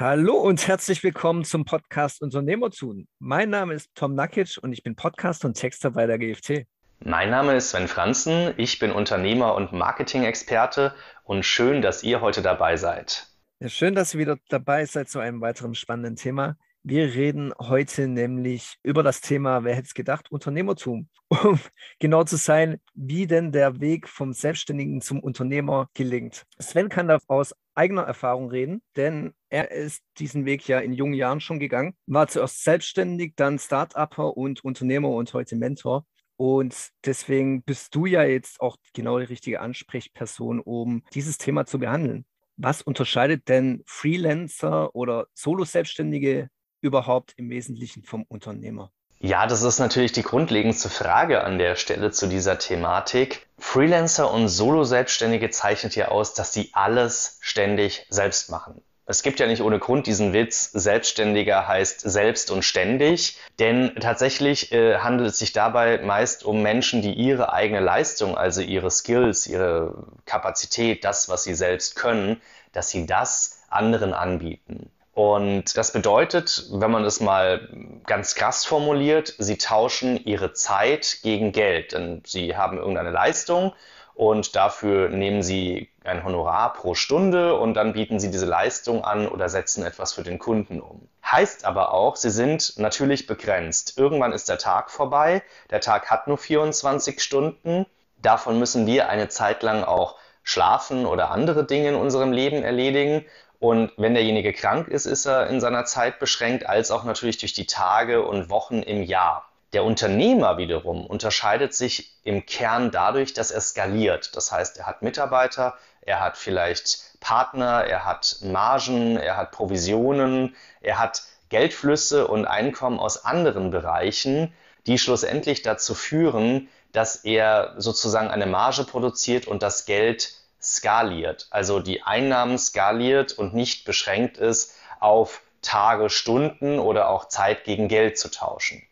Hallo und herzlich willkommen zum Podcast Unternehmertun. Mein Name ist Tom Nakic und ich bin Podcast und Texter bei der GFT. Mein Name ist Sven Franzen, ich bin Unternehmer und Marketing-Experte und schön, dass ihr heute dabei seid. Ja, schön, dass ihr wieder dabei seid zu einem weiteren spannenden Thema. Wir reden heute nämlich über das Thema, wer hätte es gedacht, Unternehmertum. Um genau zu sein, wie denn der Weg vom Selbstständigen zum Unternehmer gelingt. Sven kann da aus eigener Erfahrung reden, denn er ist diesen Weg ja in jungen Jahren schon gegangen, war zuerst selbstständig, dann Start-Upper und Unternehmer und heute Mentor. Und deswegen bist du ja jetzt auch genau die richtige Ansprechperson, um dieses Thema zu behandeln. Was unterscheidet denn Freelancer oder Solo-Selbstständige überhaupt im Wesentlichen vom Unternehmer? Ja, das ist natürlich die grundlegendste Frage an der Stelle zu dieser Thematik. Freelancer und Solo-Selbstständige zeichnet ja aus, dass sie alles ständig selbst machen. Es gibt ja nicht ohne Grund diesen Witz, Selbstständiger heißt selbst und ständig, denn tatsächlich äh, handelt es sich dabei meist um Menschen, die ihre eigene Leistung, also ihre Skills, ihre Kapazität, das, was sie selbst können, dass sie das anderen anbieten. Und das bedeutet, wenn man es mal ganz krass formuliert, sie tauschen ihre Zeit gegen Geld. Denn sie haben irgendeine Leistung und dafür nehmen sie ein Honorar pro Stunde und dann bieten sie diese Leistung an oder setzen etwas für den Kunden um. Heißt aber auch, sie sind natürlich begrenzt. Irgendwann ist der Tag vorbei, der Tag hat nur 24 Stunden, davon müssen wir eine Zeit lang auch schlafen oder andere Dinge in unserem Leben erledigen und wenn derjenige krank ist, ist er in seiner Zeit beschränkt, als auch natürlich durch die Tage und Wochen im Jahr. Der Unternehmer wiederum unterscheidet sich im Kern dadurch, dass er skaliert. Das heißt, er hat Mitarbeiter, er hat vielleicht Partner, er hat Margen, er hat Provisionen, er hat Geldflüsse und Einkommen aus anderen Bereichen, die schlussendlich dazu führen, dass er sozusagen eine Marge produziert und das Geld skaliert, also die Einnahmen skaliert und nicht beschränkt ist auf Tage, Stunden oder auch Zeit gegen Geld zu tauschen.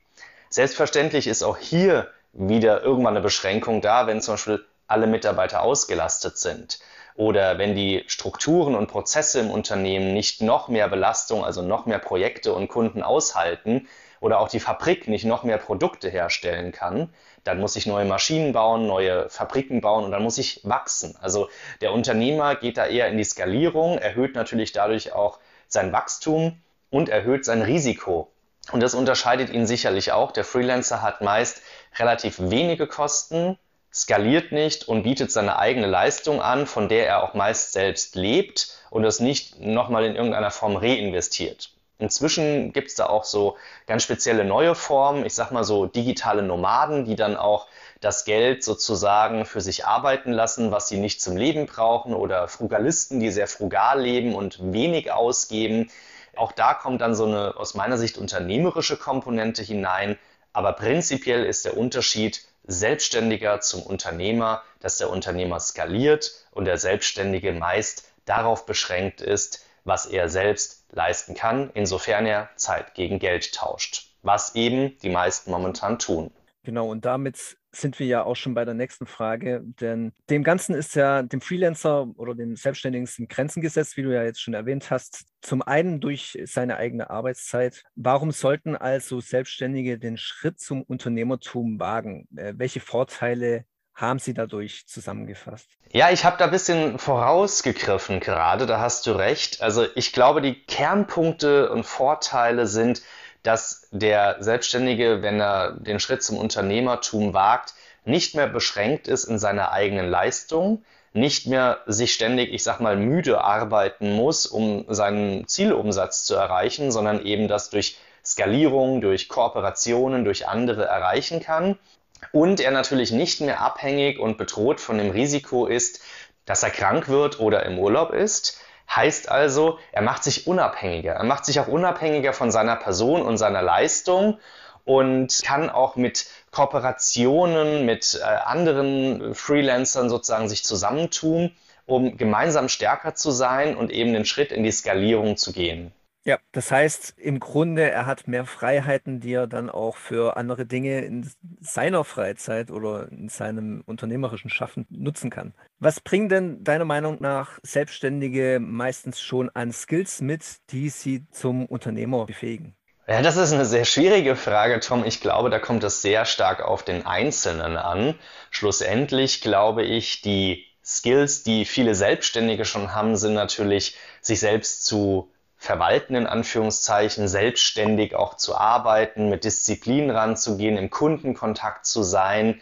Selbstverständlich ist auch hier wieder irgendwann eine Beschränkung da, wenn zum Beispiel alle Mitarbeiter ausgelastet sind oder wenn die Strukturen und Prozesse im Unternehmen nicht noch mehr Belastung, also noch mehr Projekte und Kunden aushalten oder auch die Fabrik nicht noch mehr Produkte herstellen kann, dann muss ich neue Maschinen bauen, neue Fabriken bauen und dann muss ich wachsen. Also der Unternehmer geht da eher in die Skalierung, erhöht natürlich dadurch auch sein Wachstum und erhöht sein Risiko. Und das unterscheidet ihn sicherlich auch. Der Freelancer hat meist relativ wenige Kosten, skaliert nicht und bietet seine eigene Leistung an, von der er auch meist selbst lebt und das nicht nochmal in irgendeiner Form reinvestiert. Inzwischen gibt es da auch so ganz spezielle neue Formen, ich sag mal so digitale Nomaden, die dann auch das Geld sozusagen für sich arbeiten lassen, was sie nicht zum Leben brauchen, oder Frugalisten, die sehr frugal leben und wenig ausgeben. Auch da kommt dann so eine aus meiner Sicht unternehmerische Komponente hinein. Aber prinzipiell ist der Unterschied Selbstständiger zum Unternehmer, dass der Unternehmer skaliert und der Selbstständige meist darauf beschränkt ist, was er selbst leisten kann, insofern er Zeit gegen Geld tauscht, was eben die meisten momentan tun. Genau, und damit sind wir ja auch schon bei der nächsten Frage, denn dem Ganzen ist ja dem Freelancer oder dem Selbstständigen sind Grenzen gesetzt, wie du ja jetzt schon erwähnt hast. Zum einen durch seine eigene Arbeitszeit. Warum sollten also Selbstständige den Schritt zum Unternehmertum wagen? Äh, welche Vorteile haben Sie dadurch zusammengefasst? Ja, ich habe da ein bisschen vorausgegriffen gerade, da hast du recht. Also ich glaube, die Kernpunkte und Vorteile sind, dass der Selbstständige, wenn er den Schritt zum Unternehmertum wagt, nicht mehr beschränkt ist in seiner eigenen Leistung, nicht mehr sich ständig, ich sag mal, müde arbeiten muss, um seinen Zielumsatz zu erreichen, sondern eben das durch Skalierung, durch Kooperationen, durch andere erreichen kann und er natürlich nicht mehr abhängig und bedroht von dem Risiko ist, dass er krank wird oder im Urlaub ist. Heißt also, er macht sich unabhängiger. Er macht sich auch unabhängiger von seiner Person und seiner Leistung und kann auch mit Kooperationen mit äh, anderen Freelancern sozusagen sich zusammentun, um gemeinsam stärker zu sein und eben den Schritt in die Skalierung zu gehen. Ja, das heißt im Grunde, er hat mehr Freiheiten, die er dann auch für andere Dinge in seiner Freizeit oder in seinem unternehmerischen Schaffen nutzen kann. Was bringen denn deiner Meinung nach Selbstständige meistens schon an Skills mit, die sie zum Unternehmer befähigen? Ja, das ist eine sehr schwierige Frage, Tom. Ich glaube, da kommt es sehr stark auf den Einzelnen an. Schlussendlich glaube ich, die Skills, die viele Selbstständige schon haben, sind natürlich, sich selbst zu verwalten, in Anführungszeichen, selbstständig auch zu arbeiten, mit Disziplin ranzugehen, im Kundenkontakt zu sein,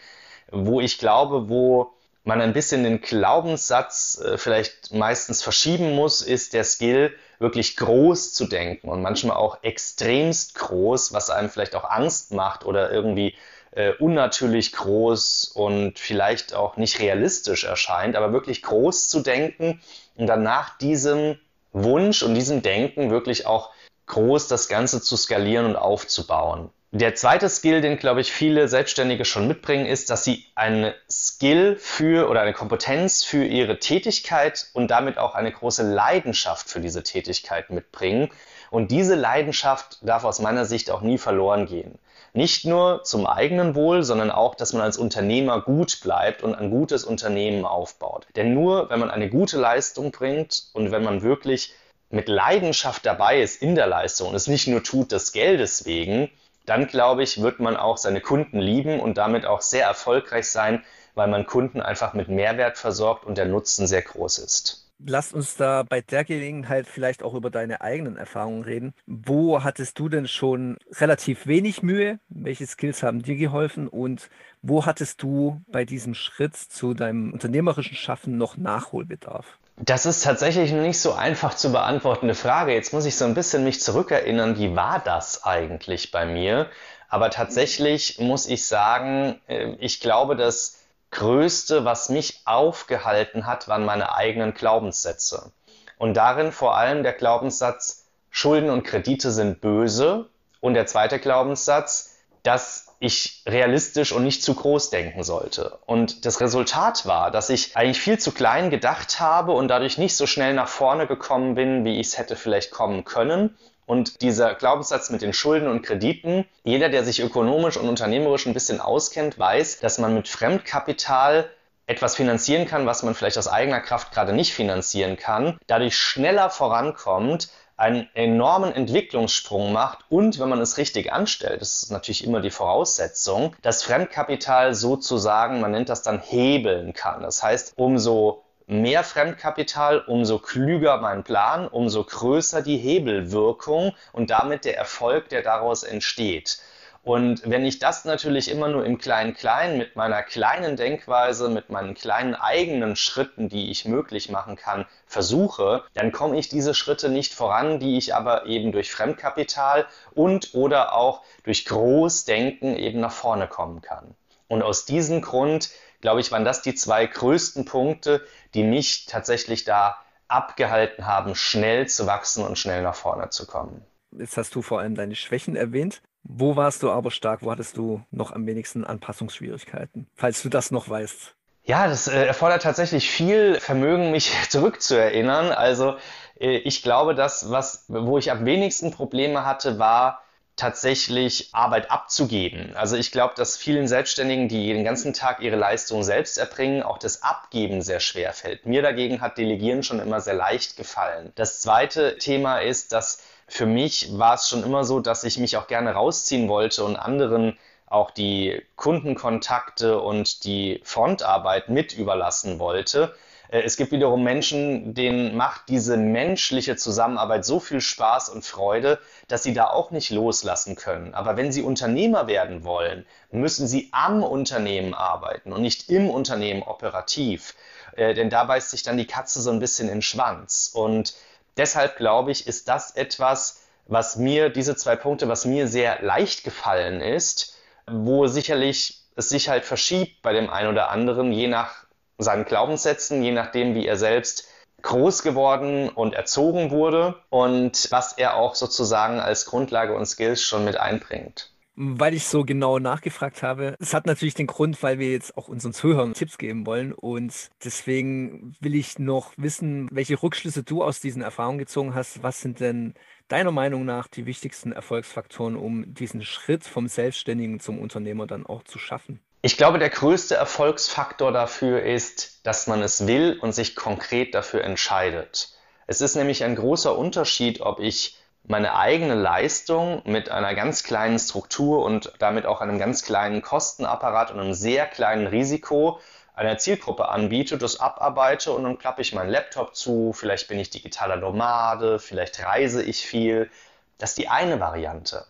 wo ich glaube, wo man ein bisschen den Glaubenssatz äh, vielleicht meistens verschieben muss, ist der Skill, wirklich groß zu denken und manchmal auch extremst groß, was einem vielleicht auch Angst macht oder irgendwie äh, unnatürlich groß und vielleicht auch nicht realistisch erscheint, aber wirklich groß zu denken und dann nach diesem Wunsch und diesem Denken wirklich auch groß das Ganze zu skalieren und aufzubauen. Der zweite Skill, den glaube ich viele Selbstständige schon mitbringen, ist, dass sie eine Skill für oder eine Kompetenz für ihre Tätigkeit und damit auch eine große Leidenschaft für diese Tätigkeit mitbringen. Und diese Leidenschaft darf aus meiner Sicht auch nie verloren gehen. Nicht nur zum eigenen Wohl, sondern auch, dass man als Unternehmer gut bleibt und ein gutes Unternehmen aufbaut. Denn nur wenn man eine gute Leistung bringt und wenn man wirklich mit Leidenschaft dabei ist in der Leistung und es nicht nur tut des Geldes wegen, dann glaube ich, wird man auch seine Kunden lieben und damit auch sehr erfolgreich sein, weil man Kunden einfach mit Mehrwert versorgt und der Nutzen sehr groß ist. Lass uns da bei der Gelegenheit vielleicht auch über deine eigenen Erfahrungen reden. Wo hattest du denn schon relativ wenig Mühe? Welche Skills haben dir geholfen? Und wo hattest du bei diesem Schritt zu deinem unternehmerischen Schaffen noch Nachholbedarf? Das ist tatsächlich nicht so einfach zu beantwortende Frage. Jetzt muss ich so ein bisschen mich zurückerinnern, wie war das eigentlich bei mir? Aber tatsächlich muss ich sagen, äh, ich glaube, dass Größte, was mich aufgehalten hat, waren meine eigenen Glaubenssätze. Und darin vor allem der Glaubenssatz, Schulden und Kredite sind böse. Und der zweite Glaubenssatz, dass ich realistisch und nicht zu groß denken sollte. Und das Resultat war, dass ich eigentlich viel zu klein gedacht habe und dadurch nicht so schnell nach vorne gekommen bin, wie ich es hätte vielleicht kommen können. Und dieser Glaubenssatz mit den Schulden und Krediten, jeder, der sich ökonomisch und unternehmerisch ein bisschen auskennt, weiß, dass man mit Fremdkapital etwas finanzieren kann, was man vielleicht aus eigener Kraft gerade nicht finanzieren kann, dadurch schneller vorankommt, einen enormen Entwicklungssprung macht und wenn man es richtig anstellt, das ist natürlich immer die Voraussetzung, das Fremdkapital sozusagen, man nennt das dann hebeln kann. Das heißt, umso mehr Fremdkapital, umso klüger mein Plan, umso größer die Hebelwirkung und damit der Erfolg, der daraus entsteht. Und wenn ich das natürlich immer nur im Klein-Klein mit meiner kleinen Denkweise, mit meinen kleinen eigenen Schritten, die ich möglich machen kann, versuche, dann komme ich diese Schritte nicht voran, die ich aber eben durch Fremdkapital und oder auch durch Großdenken eben nach vorne kommen kann. Und aus diesem Grund glaube ich, waren das die zwei größten Punkte, die mich tatsächlich da abgehalten haben, schnell zu wachsen und schnell nach vorne zu kommen. Jetzt hast du vor allem deine Schwächen erwähnt. Wo warst du aber stark? Wo hattest du noch am wenigsten Anpassungsschwierigkeiten? Falls du das noch weißt. Ja, das äh, erfordert tatsächlich viel Vermögen, mich zurückzuerinnern. Also äh, ich glaube, das, was, wo ich am wenigsten Probleme hatte, war tatsächlich Arbeit abzugeben. Also ich glaube, dass vielen Selbstständigen, die den ganzen Tag ihre Leistung selbst erbringen, auch das Abgeben sehr schwer fällt. Mir dagegen hat Delegieren schon immer sehr leicht gefallen. Das zweite Thema ist, dass für mich war es schon immer so, dass ich mich auch gerne rausziehen wollte und anderen auch die Kundenkontakte und die Frontarbeit mit überlassen wollte. Äh, es gibt wiederum Menschen, denen macht diese menschliche Zusammenarbeit so viel Spaß und Freude, dass sie da auch nicht loslassen können. Aber wenn sie Unternehmer werden wollen, müssen sie am Unternehmen arbeiten und nicht im Unternehmen operativ. Äh, denn da beißt sich dann die Katze so ein bisschen in den Schwanz. Und deshalb glaube ich, ist das etwas, was mir, diese zwei Punkte, was mir sehr leicht gefallen ist, wo sicherlich es sich halt verschiebt bei dem einen oder anderen, je nach seinen Glaubenssätzen, je nachdem, wie er selbst groß geworden und erzogen wurde und was er auch sozusagen als Grundlage und Skills schon mit einbringt. weil ich so genau nachgefragt habe. Es hat natürlich den Grund, weil wir jetzt auch unseren Zuhörern Tipps geben wollen. Und deswegen will ich noch wissen, welche Rückschlüsse du aus diesen Erfahrungen gezogen hast. Was sind denn deiner Meinung nach die wichtigsten Erfolgsfaktoren, um diesen Schritt vom Selbstständigen zum Unternehmer dann auch zu schaffen? Ich glaube, der größte Erfolgsfaktor dafür ist, dass man es will und sich konkret dafür entscheidet. Es ist nämlich ein großer Unterschied, ob ich meine eigene Leistung mit einer ganz kleinen Struktur und damit auch einem ganz kleinen Kostenapparat und einem sehr kleinen Risiko einer Zielgruppe anbiete, das abarbeite und dann klappe ich meinen Laptop zu, vielleicht bin ich digitaler Nomade, vielleicht reise ich viel. Das ist die eine Variante.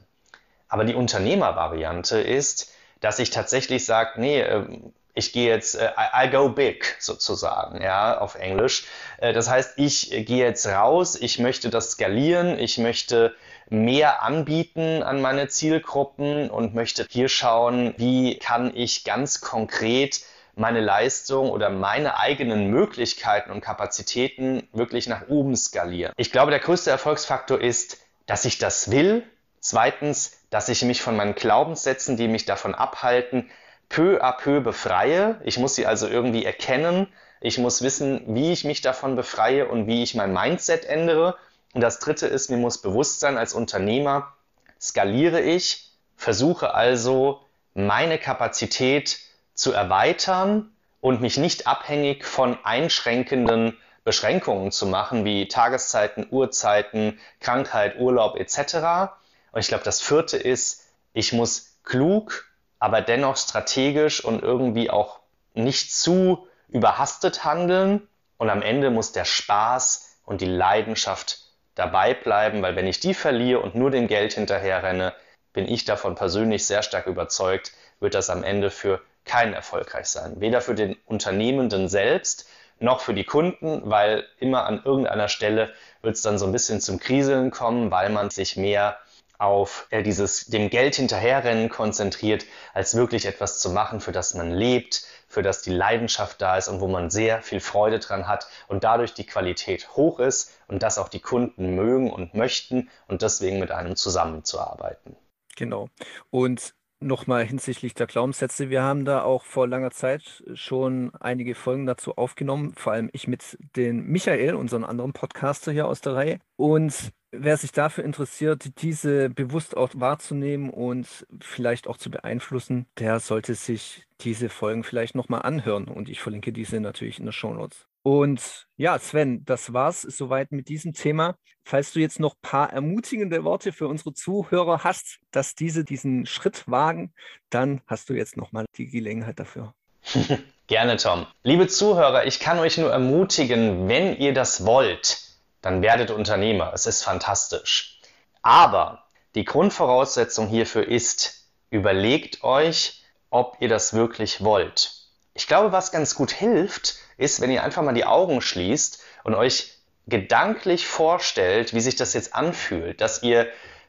Aber die Unternehmervariante ist, dass ich tatsächlich sage, nee, ähm, ich gehe jetzt, äh, I, go big sozusagen, ja, auf Englisch. Äh, das heißt, ich gehe jetzt raus, ich möchte das skalieren, ich möchte mehr anbieten an meine Zielgruppen und möchte hier schauen, wie kann ich ganz konkret meine Leistung oder meine eigenen Möglichkeiten und Kapazitäten wirklich nach oben skalieren. Ich glaube, der größte Erfolgsfaktor ist, dass ich das will. Zweitens, dass ich mich von meinen Glaubenssätzen, die mich davon abhalten, peu à peu befreie. Ich muss sie also irgendwie erkennen. Ich muss wissen, wie ich mich davon befreie und wie ich mein Mindset ändere. Und das dritte ist, mir muss bewusst sein, als Unternehmer skaliere ich, versuche also meine Kapazität zu erweitern und mich nicht abhängig von einschränkenden Beschränkungen zu machen, wie Tageszeiten, Uhrzeiten, Krankheit, Urlaub etc. Und ich glaube, das vierte ist, ich muss klug aber dennoch strategisch und irgendwie auch nicht zu überhastet handeln. Und am Ende muss der Spaß und die Leidenschaft dabei bleiben, weil wenn ich die verliere und nur dem Geld hinterher renne, bin ich davon persönlich sehr stark überzeugt, wird das am Ende für keinen erfolgreich sein. Weder für den Unternehmenden selbst noch für die Kunden, weil immer an irgendeiner Stelle wird es dann so ein bisschen zum Kriseln kommen, weil man sich mehr auf äh, dieses dem Geld hinterherrennen konzentriert, als wirklich etwas zu machen, für das man lebt, für das die Leidenschaft da ist und wo man sehr viel Freude dran hat und dadurch die Qualität hoch ist und das auch die Kunden mögen und möchten und deswegen mit einem zusammenzuarbeiten. Genau. Und nochmal hinsichtlich der Glaubenssätze. Wir haben da auch vor langer Zeit schon einige Folgen dazu aufgenommen, vor allem ich mit den Michael, unseren anderen Podcaster hier aus der Reihe. Und wer sich dafür interessiert, diese bewusst auch wahrzunehmen und vielleicht auch zu beeinflussen, der sollte sich diese Folgen vielleicht nochmal anhören. Und ich verlinke diese natürlich in der Show Notes. Und ja, Sven, das war's soweit mit diesem Thema. Falls du jetzt noch ein paar ermutigende Worte für unsere Zuhörer hast, dass diese diesen Schritt wagen, dann hast du jetzt nochmal die Gelegenheit dafür. Gerne, Tom. Liebe Zuhörer, ich kann euch nur ermutigen, wenn ihr das wollt, dann werdet Unternehmer. Es ist fantastisch. Aber die Grundvoraussetzung hierfür ist, überlegt euch, ob ihr das wirklich wollt. Ich glaube, was ganz gut hilft, ist, wenn ihr einfach mal die Augen schließt und euch gedanklich vorstellt, wie sich das jetzt anfühlt, dass ihr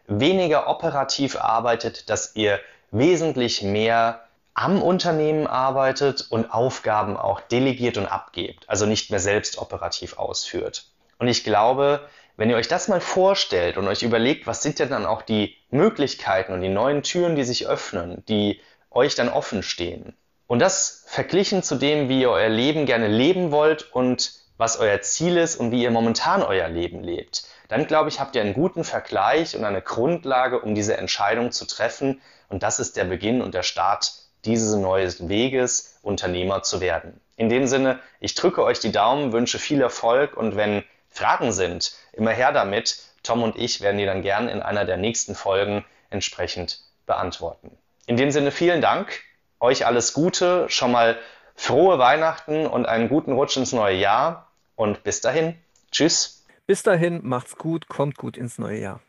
weniger operativ arbeitet, dass ihr wesentlich mehr am Unternehmen arbeitet und Aufgaben auch delegiert und abgebt, also nicht mehr selbst operativ ausführt. Und ich glaube, wenn ihr euch das mal vorstellt und euch überlegt, was sind denn dann auch die Möglichkeiten und die neuen Türen, die sich öffnen, die euch dann offen stehen. Und das verglichen zu dem, wie ihr euer Leben gerne leben wollt und was euer Ziel ist und wie ihr momentan euer Leben lebt, dann glaube ich, habt ihr einen guten Vergleich und eine Grundlage, um diese Entscheidung zu treffen. Und das ist der Beginn und der Start dieses neuen Weges, Unternehmer zu werden. In dem Sinne, ich drücke euch die Daumen, wünsche viel Erfolg und wenn Fragen sind, immer her damit. Tom und ich werden die dann gern in einer der nächsten Folgen entsprechend beantworten. In dem Sinne vielen Dank, euch alles Gute, schon mal frohe Weihnachten und einen guten Rutsch ins neue Jahr und bis dahin. Tschüss. Bis dahin, macht's gut, kommt gut ins neue Jahr.